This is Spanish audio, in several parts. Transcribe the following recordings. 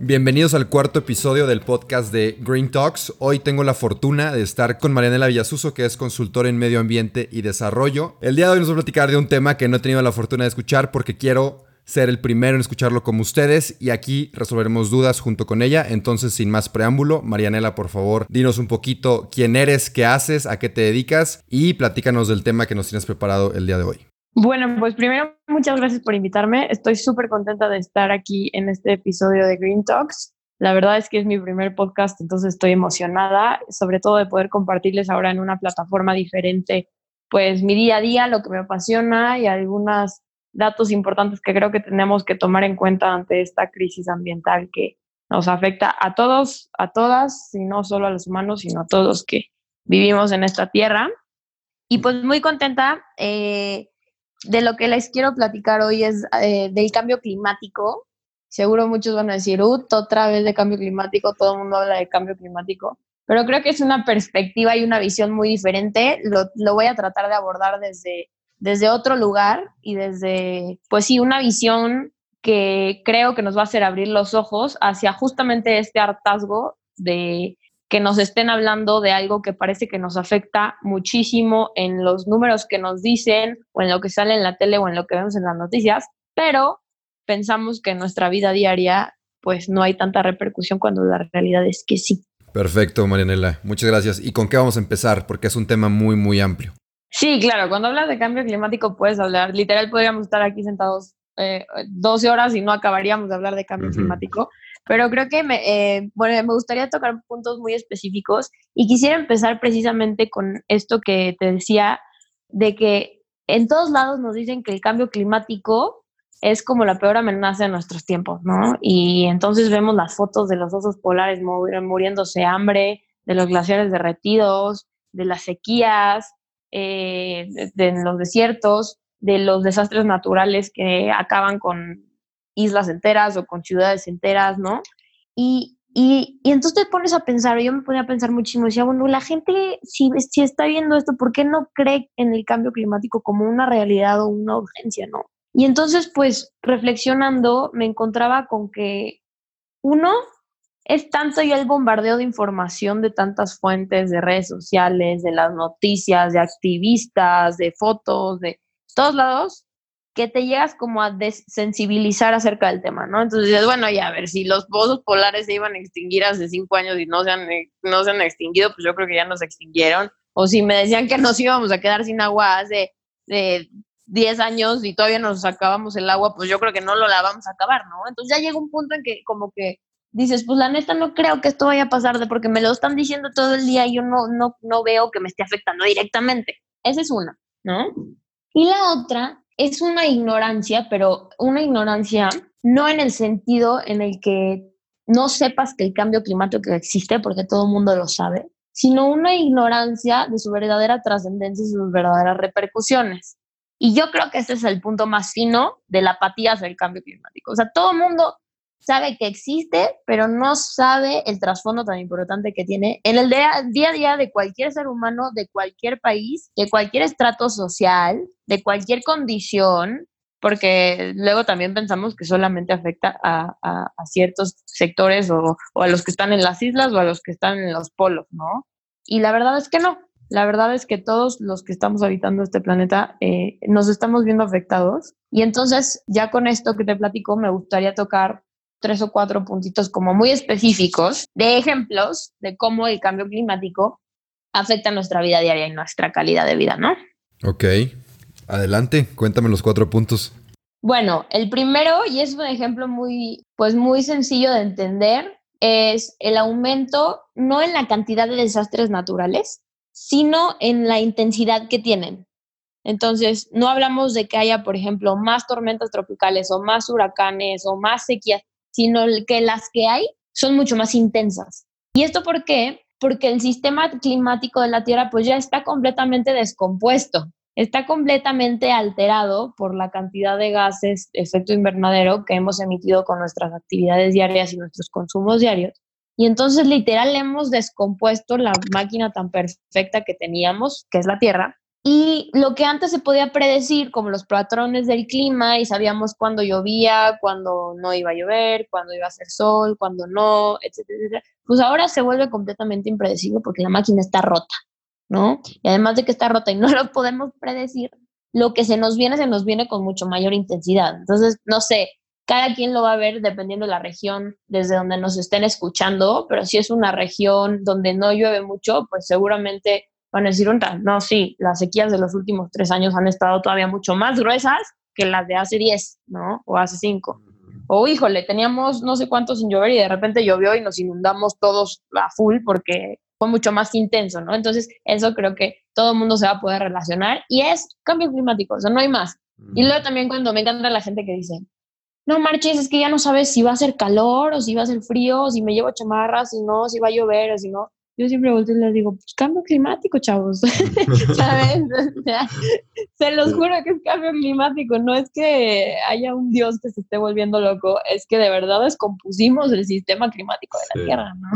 Bienvenidos al cuarto episodio del podcast de Green Talks. Hoy tengo la fortuna de estar con Marianela Villasuso, que es consultora en medio ambiente y desarrollo. El día de hoy nos va a platicar de un tema que no he tenido la fortuna de escuchar porque quiero ser el primero en escucharlo como ustedes y aquí resolveremos dudas junto con ella. Entonces, sin más preámbulo, Marianela, por favor, dinos un poquito quién eres, qué haces, a qué te dedicas y platícanos del tema que nos tienes preparado el día de hoy. Bueno, pues primero, muchas gracias por invitarme. Estoy súper contenta de estar aquí en este episodio de Green Talks. La verdad es que es mi primer podcast, entonces estoy emocionada, sobre todo de poder compartirles ahora en una plataforma diferente, pues mi día a día, lo que me apasiona y algunas datos importantes que creo que tenemos que tomar en cuenta ante esta crisis ambiental que nos afecta a todos, a todas, y no solo a los humanos, sino a todos los que vivimos en esta tierra. Y pues muy contenta eh, de lo que les quiero platicar hoy es eh, del cambio climático. Seguro muchos van a decir, otra vez de cambio climático, todo el mundo habla de cambio climático, pero creo que es una perspectiva y una visión muy diferente. Lo, lo voy a tratar de abordar desde desde otro lugar y desde, pues sí, una visión que creo que nos va a hacer abrir los ojos hacia justamente este hartazgo de que nos estén hablando de algo que parece que nos afecta muchísimo en los números que nos dicen o en lo que sale en la tele o en lo que vemos en las noticias, pero pensamos que en nuestra vida diaria pues no hay tanta repercusión cuando la realidad es que sí. Perfecto, Marianela. Muchas gracias. ¿Y con qué vamos a empezar? Porque es un tema muy, muy amplio. Sí, claro, cuando hablas de cambio climático puedes hablar, literal podríamos estar aquí sentados eh, 12 horas y no acabaríamos de hablar de cambio climático, pero creo que me, eh, bueno, me gustaría tocar puntos muy específicos y quisiera empezar precisamente con esto que te decía, de que en todos lados nos dicen que el cambio climático es como la peor amenaza de nuestros tiempos, ¿no? Y entonces vemos las fotos de los osos polares muriéndose hambre, de los glaciares derretidos, de las sequías, eh, de, los desiertos, de los desastres naturales que acaban con islas enteras o con ciudades enteras, ¿no? Y, y, y, entonces te pones a pensar, yo me ponía a pensar muchísimo, decía, bueno, la gente si, si está viendo esto, ¿por qué no cree en el cambio climático como una realidad o una urgencia, no? Y entonces, pues, reflexionando, me encontraba con que, uno, es tanto ya el bombardeo de información de tantas fuentes, de redes sociales, de las noticias, de activistas, de fotos, de todos lados, que te llegas como a desensibilizar acerca del tema, ¿no? Entonces dices, bueno, ya a ver, si los osos polares se iban a extinguir hace cinco años y no se, han, no se han extinguido, pues yo creo que ya nos extinguieron. O si me decían que nos íbamos a quedar sin agua hace de 10 años y todavía nos acabamos el agua, pues yo creo que no lo la vamos a acabar, ¿no? Entonces ya llega un punto en que como que dices, pues la neta no creo que esto vaya a pasar de porque me lo están diciendo todo el día y yo no, no, no veo que me esté afectando directamente. Esa es una, ¿no? Y la otra es una ignorancia, pero una ignorancia no en el sentido en el que no sepas que el cambio climático existe, porque todo el mundo lo sabe, sino una ignorancia de su verdadera trascendencia y sus verdaderas repercusiones. Y yo creo que ese es el punto más fino de la apatía hacia el cambio climático. O sea, todo el mundo sabe que existe, pero no sabe el trasfondo tan importante que tiene en el día, a día de cualquier ser humano, de cualquier país, de cualquier estrato social, de cualquier condición, porque luego también pensamos que solamente afecta a, a, ciertos sectores o, o, a los que están en las islas o a los que están en los polos, ¿no? Y la verdad es que no. La verdad es que todos los que estamos habitando este planeta eh, nos estamos viendo afectados. Y entonces, ya con esto que te platico, me gustaría tocar tres o cuatro puntitos como muy específicos de ejemplos de cómo el cambio climático afecta nuestra vida diaria y nuestra calidad de vida, ¿no? Ok, adelante, cuéntame los cuatro puntos. Bueno, el primero, y es un ejemplo muy, pues muy sencillo de entender, es el aumento no en la cantidad de desastres naturales, sino en la intensidad que tienen. Entonces, no hablamos de que haya, por ejemplo, más tormentas tropicales o más huracanes o más sequías, sino que las que hay son mucho más intensas. ¿Y esto por qué? Porque el sistema climático de la Tierra pues ya está completamente descompuesto, está completamente alterado por la cantidad de gases efecto invernadero que hemos emitido con nuestras actividades diarias y nuestros consumos diarios. Y entonces literal hemos descompuesto la máquina tan perfecta que teníamos, que es la Tierra, y lo que antes se podía predecir, como los patrones del clima, y sabíamos cuándo llovía, cuándo no iba a llover, cuándo iba a hacer sol, cuándo no, etcétera, etcétera, pues ahora se vuelve completamente impredecible porque la máquina está rota, ¿no? Y además de que está rota y no lo podemos predecir, lo que se nos viene, se nos viene con mucho mayor intensidad. Entonces, no sé, cada quien lo va a ver dependiendo de la región desde donde nos estén escuchando, pero si es una región donde no llueve mucho, pues seguramente van a decir, no, sí, las sequías de los últimos tres años han estado todavía mucho más gruesas que las de hace diez, ¿no? O hace cinco. O híjole, teníamos no sé cuánto sin llover y de repente llovió y nos inundamos todos a full porque fue mucho más intenso, ¿no? Entonces, eso creo que todo el mundo se va a poder relacionar y es cambio climático, o sea, no hay más. Y luego también cuando me encanta la gente que dice, no marches, es que ya no sabes si va a ser calor o si va a ser frío, si me llevo chamarras, si no, si va a llover o si no yo siempre volteo y les digo, pues cambio climático, chavos. ¿Sabes? se los juro que es cambio climático. No es que haya un Dios que se esté volviendo loco, es que de verdad descompusimos el sistema climático de la Tierra, ¿no?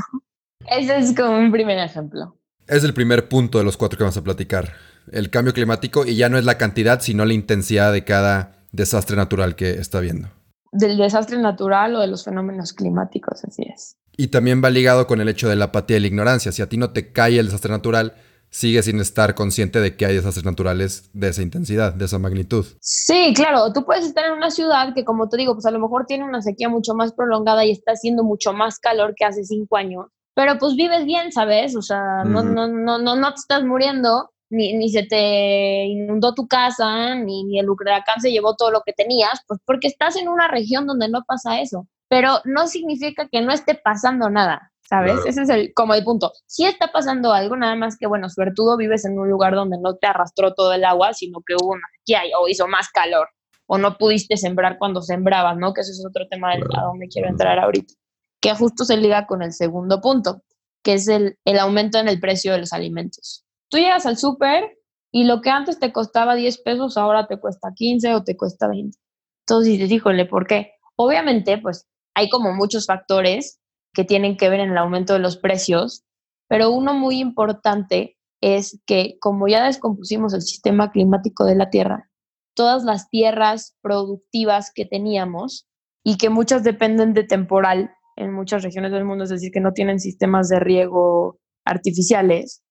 Ese es como un primer ejemplo. Es el primer punto de los cuatro que vamos a platicar. El cambio climático y ya no es la cantidad, sino la intensidad de cada desastre natural que está viendo. Del desastre natural o de los fenómenos climáticos, así es. Y también va ligado con el hecho de la apatía y la ignorancia. Si a ti no te cae el desastre natural, sigues sin estar consciente de que hay desastres naturales de esa intensidad, de esa magnitud. Sí, claro, tú puedes estar en una ciudad que, como te digo, pues a lo mejor tiene una sequía mucho más prolongada y está haciendo mucho más calor que hace cinco años, pero pues vives bien, ¿sabes? O sea, no, no, no, no, no te estás muriendo, ni, ni se te inundó tu casa, ni, ni el huracán se llevó todo lo que tenías, pues porque estás en una región donde no pasa eso pero no significa que no esté pasando nada, ¿sabes? Ese es el, como el punto. Si está pasando algo, nada más que, bueno, suertudo vives en un lugar donde no te arrastró todo el agua, sino que hubo una sequía o hizo más calor, o no pudiste sembrar cuando sembrabas, ¿no? Que eso es otro tema a donde quiero entrar ahorita, que justo se liga con el segundo punto, que es el, el aumento en el precio de los alimentos. Tú llegas al súper y lo que antes te costaba 10 pesos, ahora te cuesta 15 o te cuesta 20. Entonces dices, híjole, ¿por qué? Obviamente, pues hay como muchos factores que tienen que ver en el aumento de los precios, pero uno muy importante es que como ya descompusimos el sistema climático de la Tierra, todas las tierras productivas que teníamos y que muchas dependen de temporal en muchas regiones del mundo, es decir, que no tienen sistemas de riego artificiales,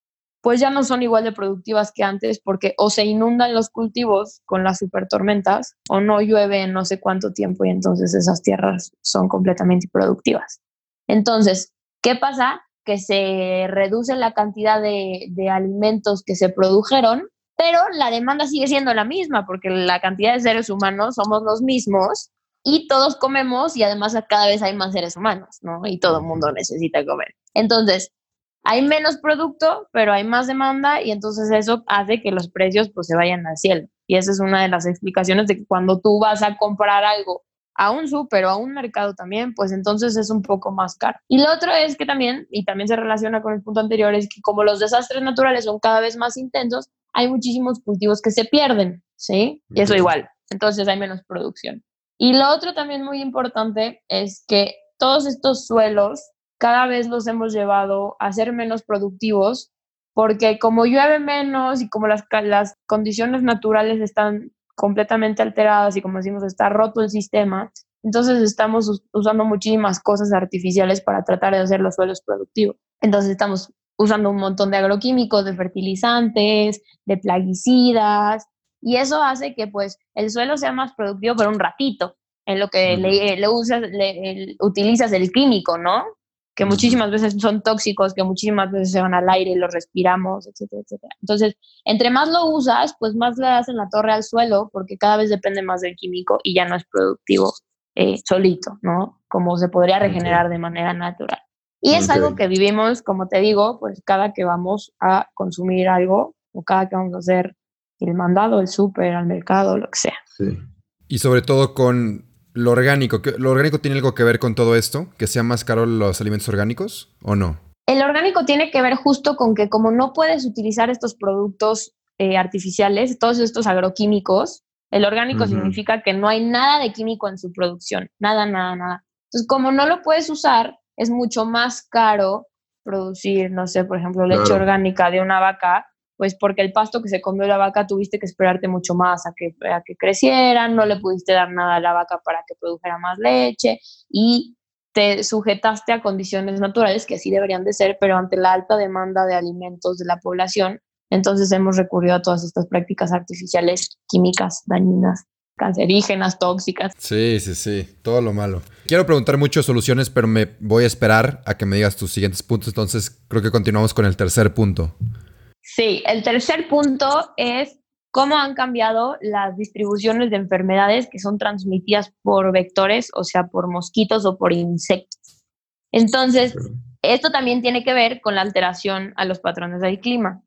pues ya no son igual de productivas que antes porque o se inundan los cultivos con las supertormentas o no llueve en no sé cuánto tiempo y entonces esas tierras son completamente improductivas. Entonces, ¿qué pasa? Que se reduce la cantidad de, de alimentos que se produjeron, pero la demanda sigue siendo la misma porque la cantidad de seres humanos somos los mismos y todos comemos y además cada vez hay más seres humanos, ¿no? Y todo el mundo necesita comer. Entonces, hay menos producto, pero hay más demanda y entonces eso hace que los precios pues se vayan al cielo. Y esa es una de las explicaciones de que cuando tú vas a comprar algo a un súper o a un mercado también, pues entonces es un poco más caro. Y lo otro es que también, y también se relaciona con el punto anterior, es que como los desastres naturales son cada vez más intensos, hay muchísimos cultivos que se pierden, ¿sí? Y eso igual, entonces hay menos producción. Y lo otro también muy importante es que todos estos suelos cada vez los hemos llevado a ser menos productivos porque como llueve menos y como las, las condiciones naturales están completamente alteradas y como decimos está roto el sistema, entonces estamos usando muchísimas cosas artificiales para tratar de hacer los suelos productivos. Entonces estamos usando un montón de agroquímicos, de fertilizantes, de plaguicidas, y eso hace que pues el suelo sea más productivo por un ratito, en lo que le, usas, le, utilizas el químico, ¿no? Que muchísimas veces son tóxicos, que muchísimas veces se van al aire y los respiramos, etcétera, etcétera. Entonces, entre más lo usas, pues más le das en la torre al suelo, porque cada vez depende más del químico y ya no es productivo eh, solito, ¿no? Como se podría regenerar de manera natural. Y es algo que vivimos, como te digo, pues cada que vamos a consumir algo o cada que vamos a hacer el mandado, el súper, al mercado, lo que sea. Sí. Y sobre todo con lo orgánico. ¿Lo orgánico tiene algo que ver con todo esto? ¿Que sea más caro los alimentos orgánicos o no? El orgánico tiene que ver justo con que como no puedes utilizar estos productos eh, artificiales, todos estos agroquímicos, el orgánico significa que no hay nada de químico en su producción, nada, nada, nada. Entonces, como no lo puedes usar, es mucho más caro producir, no sé, por ejemplo, leche orgánica de una vaca, pues porque el pasto que se comió la vaca tuviste que esperarte mucho más a que, a crecieran, no le pudiste dar nada a la vaca para que produjera más leche y te sujetaste a condiciones naturales que sí deberían de ser, pero ante la alta demanda de alimentos de la población, entonces hemos recurrido a todas estas prácticas artificiales químicas dañinas cancerígenas, tóxicas. Sí, sí, sí, todo lo malo. Quiero preguntar muchas soluciones, pero me voy a esperar a que me digas tus siguientes puntos, entonces creo que continuamos con el tercer punto. Sí, el tercer punto es cómo han cambiado las distribuciones de enfermedades que son transmitidas por vectores, o sea, por mosquitos o por insectos. Entonces, esto también tiene que ver con la alteración a los patrones del clima.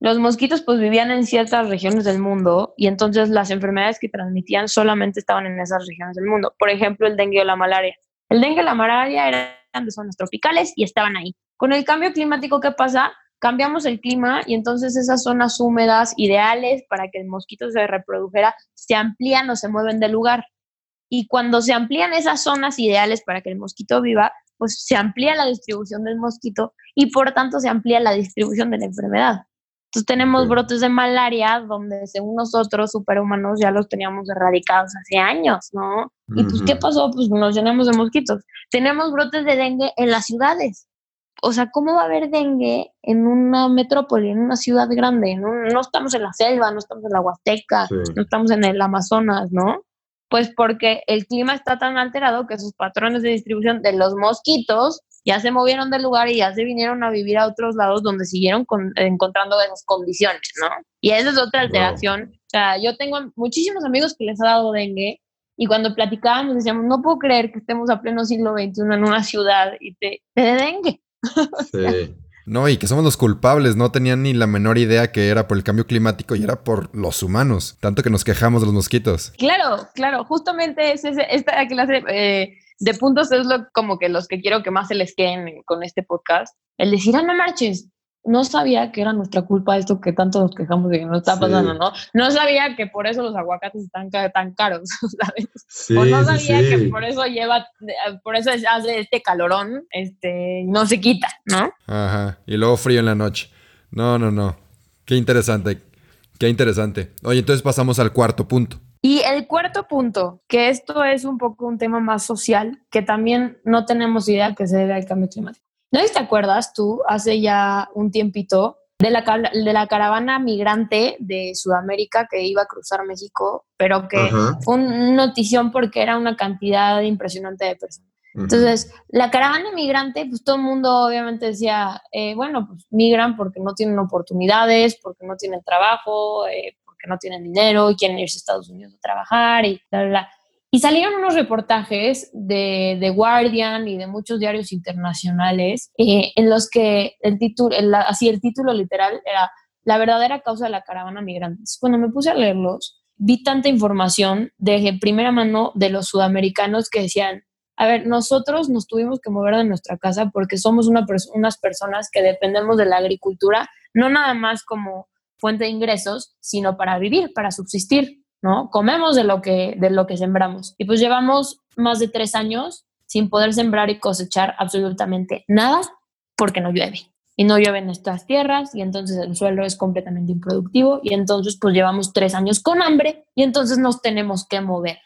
Los mosquitos pues vivían en ciertas regiones del mundo y entonces las enfermedades que transmitían solamente estaban en esas regiones del mundo. Por ejemplo, el dengue o la malaria. El dengue y la malaria eran de zonas tropicales y estaban ahí. Con el cambio climático, ¿qué pasa? Cambiamos el clima y entonces esas zonas húmedas ideales para que el mosquito se reprodujera se amplían o se mueven de lugar. Y cuando se amplían esas zonas ideales para que el mosquito viva, pues se amplía la distribución del mosquito y por tanto se amplía la distribución de la enfermedad. Entonces tenemos brotes de malaria donde según nosotros, superhumanos, ya los teníamos erradicados hace años, ¿no? Y pues, ¿qué pasó? Pues nos llenamos de mosquitos. Tenemos brotes de dengue en las ciudades. O sea, ¿cómo va a haber dengue en una metrópoli, en una ciudad grande? No, estamos en la selva, no estamos en la Huasteca, no estamos en el Amazonas, ¿no? Pues porque el clima está tan alterado que sus patrones de distribución de los mosquitos ya se movieron del lugar y ya se vinieron a vivir a otros lados donde siguieron encontrando esas condiciones, ¿no? Y esa es otra alteración. O sea, yo tengo muchísimos amigos que les ha dado dengue y cuando platicábamos decíamos, no puedo creer que estemos a pleno siglo XXI en una ciudad y te, te de dengue. Sí. No, y que somos los culpables, no tenían ni la menor idea que era por el cambio climático y era por los humanos, tanto que nos quejamos de los mosquitos. Claro, claro, justamente es esta clase eh, de puntos es lo, como que los que quiero que más se les queden con este podcast. El decir, ah, no marches, no sabía que era nuestra culpa esto que tanto nos quejamos de que no está pasando, ¿no? No sabía que por eso los aguacates están tan caros, ¿sabes? o no sabía que por eso lleva, por eso hace este calorón, este, no se quita, ¿no? Ajá, y luego frío en la noche. No, no, no. Qué interesante, qué interesante. Oye, entonces pasamos al cuarto punto. Y el cuarto punto, que esto es un poco un tema más social, que también no tenemos idea que se debe al cambio climático. ¿No te acuerdas tú, hace ya un tiempito, de la, de la caravana migrante de Sudamérica que iba a cruzar México, pero que fue una notición porque era una cantidad impresionante de personas? Entonces, la caravana migrante, pues todo el mundo obviamente decía, eh, bueno, pues migran porque no tienen oportunidades, porque no tienen trabajo, eh, que no tienen dinero y quieren irse a Estados Unidos a trabajar y bla, bla, bla. Y salieron unos reportajes de The Guardian y de muchos diarios internacionales eh, en los que el título, así el título literal era La verdadera causa de la caravana migrante. Cuando me puse a leerlos, vi tanta información de primera mano de los sudamericanos que decían, a ver, nosotros nos tuvimos que mover de nuestra casa porque somos una unas personas que dependemos de la agricultura, no nada más como fuente de ingresos, sino para vivir, para subsistir, ¿no? Comemos de lo que, de lo que sembramos. Y pues llevamos más de tres años sin poder sembrar y cosechar absolutamente nada porque no llueve. Y no llueve en estas tierras y entonces el suelo es completamente improductivo y entonces pues llevamos tres años con hambre y entonces nos tenemos que mover.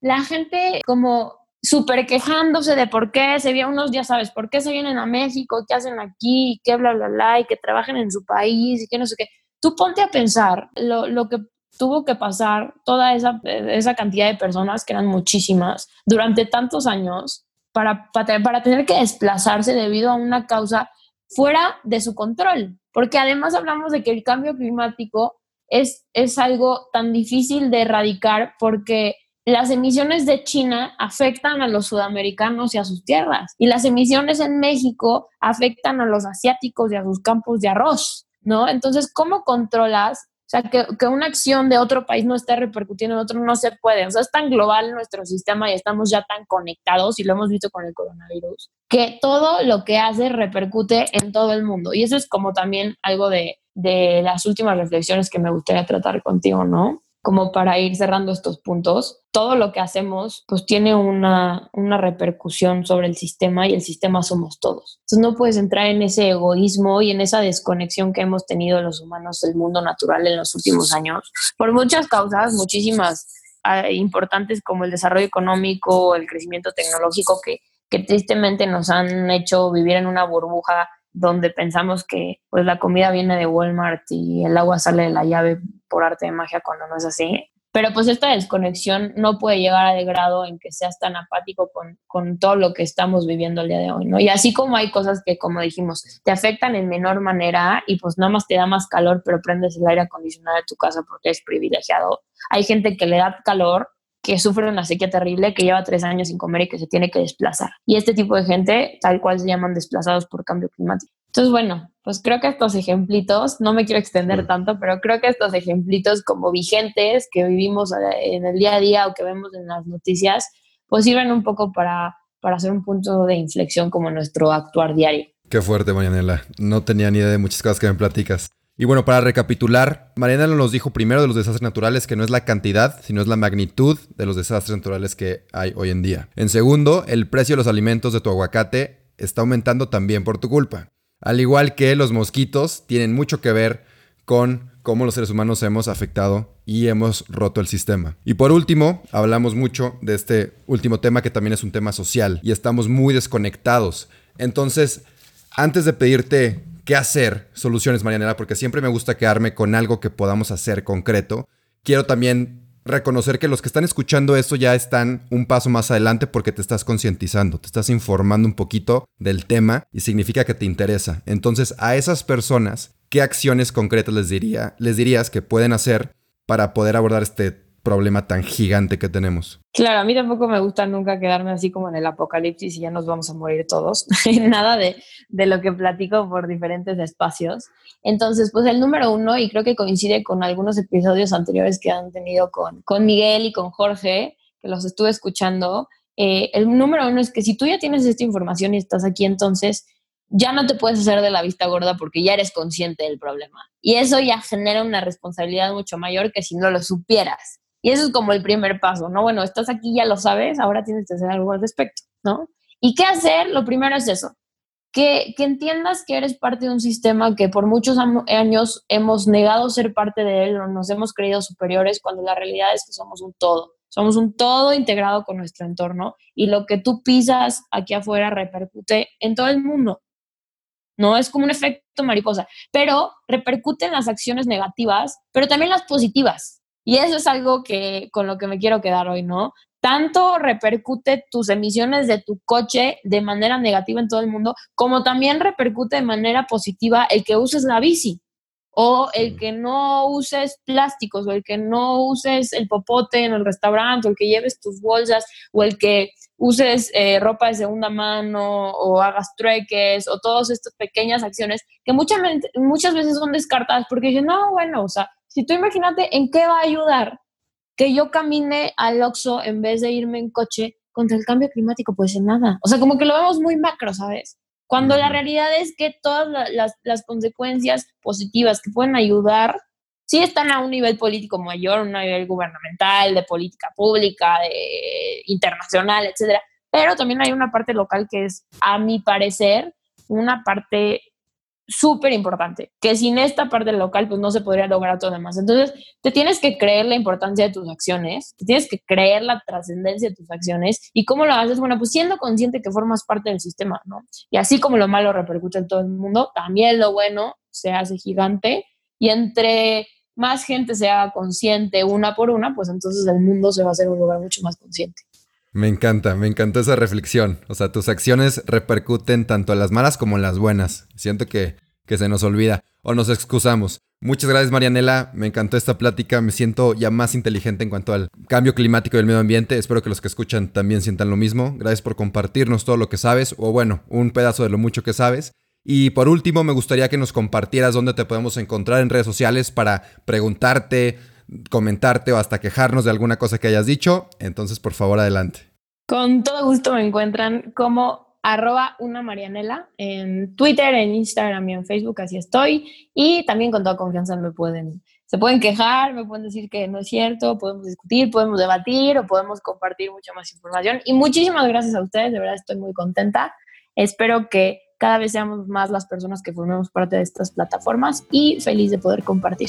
La gente como súper quejándose de por qué se vienen unos, ya sabes, por qué se vienen a México, qué hacen aquí, qué bla, bla, bla, y que trabajen en su país y que no sé qué. Tú ponte a pensar lo, que tuvo que pasar toda esa, esa, cantidad de personas, que eran muchísimas, durante tantos años, para, para, tener que desplazarse debido a una causa fuera de su control. Porque además hablamos de que el cambio climático es, es algo tan difícil de erradicar porque las emisiones de China afectan a los sudamericanos y a sus tierras. Y las emisiones en México afectan a los asiáticos y a sus campos de arroz. ¿no? Entonces, ¿cómo controlas? Sea, que, que, una acción de otro país no esté repercutiendo en otro no se puede. O sea, es tan global nuestro sistema y estamos ya tan conectados, y lo hemos visto con el coronavirus, que todo lo que hace repercute en todo el mundo. Y eso es como también algo de, de las últimas reflexiones que me gustaría tratar contigo, ¿no? Como para ir cerrando estos puntos, todo lo que hacemos pues tiene una, una, repercusión sobre el sistema y el sistema somos todos. Entonces no puedes entrar en ese egoísmo y en esa desconexión que hemos tenido los humanos del mundo natural en los últimos años, por muchas causas, muchísimas ah, importantes como el desarrollo económico, el crecimiento tecnológico que, que tristemente nos han hecho vivir en una burbuja donde pensamos que pues la comida viene de Walmart y el agua sale de la llave por arte de magia cuando no es así. Pero pues esta desconexión no puede llegar al grado en que seas tan apático con, con, todo lo que estamos viviendo el día de hoy, ¿no? Y así como hay cosas que, como dijimos, te afectan en menor manera y pues nada más te da más calor, pero prendes el aire acondicionado de tu casa porque es privilegiado. Hay gente que le da calor que sufre una sequía terrible, que lleva tres años sin comer y que se tiene que desplazar. Y este tipo de gente, tal cual se llaman desplazados por cambio climático. Entonces, bueno, pues creo que estos ejemplitos, no me quiero extender tanto, pero creo que estos ejemplitos como vigentes que vivimos eh, en el día a día o que vemos en las noticias, pues sirven un poco para, para hacer un punto de inflexión como nuestro actuar diario. Qué fuerte, Marianela. No tenía ni idea de muchas cosas que me platicas. Y bueno, para recapitular, Mariana nos dijo primero de los desastres naturales que no es la cantidad, sino es la magnitud de los desastres naturales que hay hoy en día. En segundo, el precio de los alimentos de tu aguacate está aumentando también por tu culpa. Al igual que los mosquitos tienen mucho que ver con cómo los seres humanos hemos afectado y hemos roto el sistema. Y por último, hablamos mucho de este último tema que también es un tema social y estamos muy desconectados. Entonces, antes de pedirte qué hacer, soluciones, Marianela, porque siempre me gusta quedarme con algo que podamos hacer concreto. Quiero también reconocer que los que están escuchando esto ya están un paso más adelante porque te estás concientizando, te estás informando un poquito del tema y significa que te interesa. Entonces, a esas personas, ¿qué acciones concretas les diría, les dirías que pueden hacer para poder abordar este problema tan gigante que tenemos. Claro, a mí tampoco me gusta nunca quedarme así como en el apocalipsis y ya nos vamos a morir todos. Nada de, de, lo que platico por diferentes espacios. Entonces, pues el número uno, y creo que coincide con algunos episodios anteriores que han tenido con, con Miguel y con Jorge, que los estuve escuchando, eh, el número uno es que si tú ya tienes esta información y estás aquí, entonces ya no te puedes hacer de la vista gorda porque ya eres consciente del problema. Y eso ya genera una responsabilidad mucho mayor que si no lo supieras. Y eso es como el primer paso, ¿no? Bueno, estás aquí, ya lo sabes, ahora tienes que hacer algo al respecto, ¿no? ¿Y qué hacer? Lo primero es eso, que, que entiendas que eres parte de un sistema que por muchos años hemos negado ser parte de él o nos hemos creído superiores cuando la realidad es que somos un todo. Somos un todo integrado con nuestro entorno y lo que tú pisas aquí afuera repercute en todo el mundo. No es como un efecto mariposa, pero repercute en las acciones negativas, pero también las positivas. Y eso es algo que con lo que me quiero quedar hoy, ¿no? Tanto repercute tus emisiones de tu coche de manera negativa en todo el mundo, como también repercute de manera positiva el que uses la bici o el que no uses plásticos o el que no uses el popote en el restaurante o el que lleves tus bolsas o el que uses eh, ropa de segunda mano o hagas trueques o todas estas pequeñas acciones que muchas, muchas veces son descartadas porque dicen, no, bueno, o sea, si tú imagínate en qué va a ayudar que yo camine al Oxxo en vez de irme en coche contra el cambio climático, pues en nada. O sea, como que lo vemos muy macro, ¿sabes? Cuando la realidad es que todas las, las consecuencias positivas que pueden ayudar sí están a un nivel político mayor, un nivel gubernamental, de política pública, de internacional, etcétera. Pero también hay una parte local que es, a mi parecer, una parte súper importante, que sin esta parte local pues no se podría lograr todo demás. Entonces, te tienes que creer la importancia de tus acciones, te tienes que creer la trascendencia de tus acciones y cómo lo haces, bueno, pues siendo consciente que formas parte del sistema, ¿no? Y así como lo malo repercute en todo el mundo, también lo bueno se hace gigante y entre más gente sea consciente una por una, pues entonces el mundo se va a hacer un lugar mucho más consciente. Me encanta, me encantó esa reflexión. O sea, tus acciones repercuten tanto en las malas como en las buenas. Siento que, que se nos olvida o nos excusamos. Muchas gracias Marianela, me encantó esta plática, me siento ya más inteligente en cuanto al cambio climático del medio ambiente, espero que los que escuchan también sientan lo mismo, gracias por compartirnos todo lo que sabes, o bueno, un pedazo de lo mucho que sabes, Y por último, me gustaría que nos compartieras dónde te podemos encontrar en redes sociales para preguntarte, comentarte o hasta quejarnos de alguna cosa que hayas dicho. Entonces, por favor, adelante. Con todo gusto me encuentran como arroba una Marianela en Twitter, en Instagram y en Facebook, así estoy. Y también con toda confianza me pueden, se pueden quejar, me pueden decir que no es cierto, podemos discutir, podemos debatir o podemos compartir mucha más información. Y muchísimas gracias a ustedes, de verdad estoy muy contenta. Espero que cada vez seamos más las personas que formemos parte de estas plataformas y feliz de poder compartir.